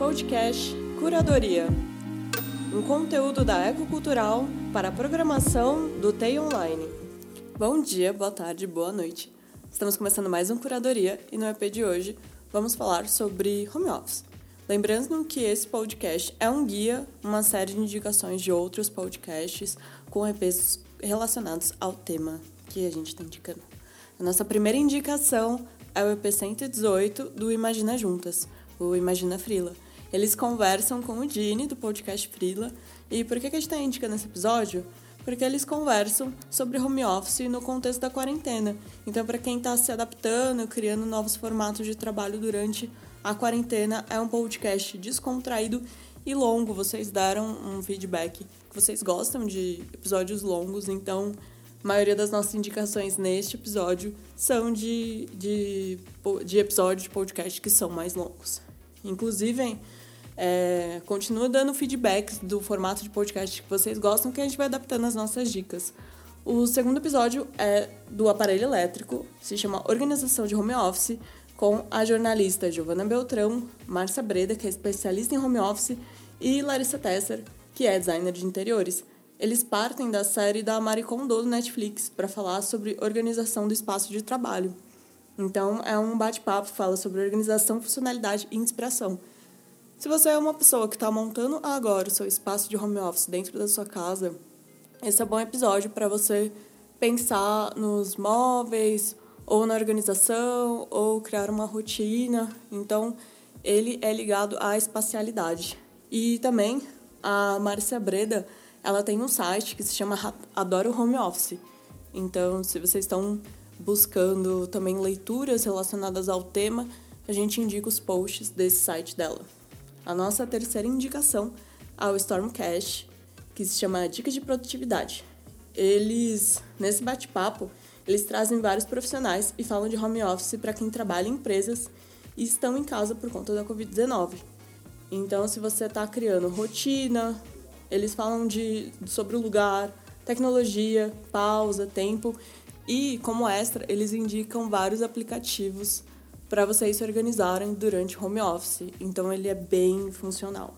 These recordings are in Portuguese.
podcast Curadoria, um conteúdo da Ecocultural para a programação do TEI Online. Bom dia, boa tarde, boa noite. Estamos começando mais um Curadoria e no EP de hoje vamos falar sobre home office. Lembrando que esse podcast é um guia, uma série de indicações de outros podcasts com EPs relacionados ao tema que a gente está indicando. A nossa primeira indicação é o EP 118 do Imagina Juntas, o Imagina Frila. Eles conversam com o Dini, do podcast Frila. E por que a gente está indicando esse episódio? Porque eles conversam sobre home office no contexto da quarentena. Então, para quem está se adaptando, criando novos formatos de trabalho durante a quarentena, é um podcast descontraído e longo. Vocês deram um feedback que vocês gostam de episódios longos, então a maioria das nossas indicações neste episódio são de, de, de episódios de podcast que são mais longos. Inclusive, é, continua dando feedbacks do formato de podcast que vocês gostam, que a gente vai adaptando as nossas dicas. O segundo episódio é do aparelho elétrico, se chama Organização de Home Office, com a jornalista Giovana Beltrão, Márcia Breda, que é especialista em home office, e Larissa Tesser, que é designer de interiores. Eles partem da série da Marie Kondo do Netflix para falar sobre organização do espaço de trabalho. Então, é um bate-papo fala sobre organização, funcionalidade e inspiração. Se você é uma pessoa que está montando agora o seu espaço de home office dentro da sua casa, esse é um bom episódio para você pensar nos móveis, ou na organização, ou criar uma rotina. Então, ele é ligado à espacialidade. E também a Márcia Breda ela tem um site que se chama Adoro Home Office. Então, se vocês estão buscando também leituras relacionadas ao tema, a gente indica os posts desse site dela. A nossa terceira indicação é o Stormcast, que se chama Dicas de Produtividade. Eles, nesse bate-papo, eles trazem vários profissionais e falam de home office para quem trabalha em empresas e estão em casa por conta da Covid-19. Então, se você está criando rotina, eles falam de, sobre o lugar, tecnologia, pausa, tempo e, como extra, eles indicam vários aplicativos para vocês se organizarem durante home office. Então, ele é bem funcional.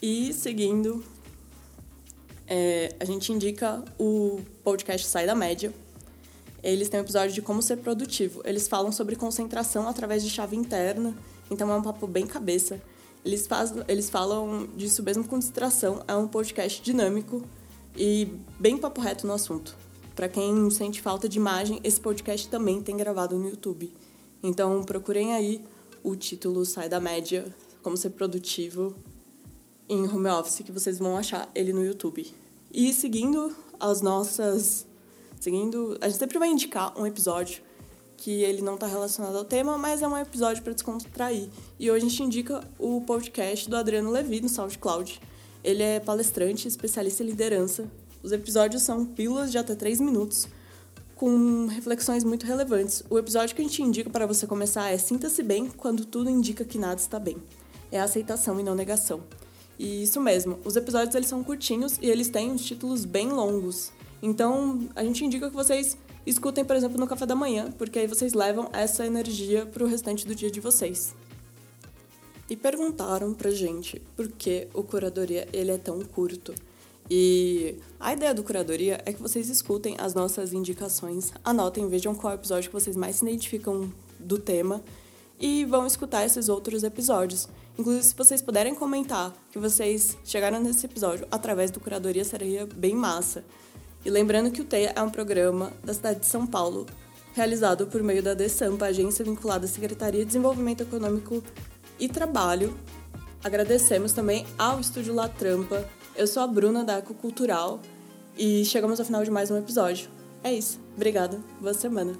E seguindo, é, a gente indica o podcast Sai da Média. Eles têm um episódio de como ser produtivo. Eles falam sobre concentração através de chave interna, então é um papo bem cabeça. Eles, faz, eles falam disso mesmo com distração. É um podcast dinâmico e bem papo reto no assunto. Para quem sente falta de imagem, esse podcast também tem gravado no YouTube. Então procurem aí o título Sai da Média, como ser produtivo em home office, que vocês vão achar ele no YouTube. E seguindo as nossas. Seguindo. A gente sempre vai indicar um episódio que ele não está relacionado ao tema, mas é um episódio para descontrair. E hoje a gente indica o podcast do Adriano Levi no SoundCloud. Ele é palestrante, especialista em liderança. Os episódios são pílulas de até 3 minutos, com reflexões muito relevantes. O episódio que a gente indica para você começar é Sinta-se bem quando tudo indica que nada está bem. É aceitação e não negação. E isso mesmo, os episódios eles são curtinhos e eles têm os títulos bem longos. Então, a gente indica que vocês escutem, por exemplo, no café da manhã, porque aí vocês levam essa energia para o restante do dia de vocês. E perguntaram pra gente por que o curadoria ele é tão curto. E a ideia do curadoria é que vocês escutem as nossas indicações, anotem, vejam qual episódio que vocês mais se identificam do tema e vão escutar esses outros episódios. Inclusive, se vocês puderem comentar que vocês chegaram nesse episódio através do curadoria, seria bem massa. E lembrando que o TEIA é um programa da cidade de São Paulo, realizado por meio da DESAMPA, agência vinculada à Secretaria de Desenvolvimento Econômico e Trabalho. Agradecemos também ao Estúdio La Trampa. Eu sou a Bruna da Ecocultural e chegamos ao final de mais um episódio. É isso. Obrigada. Boa semana.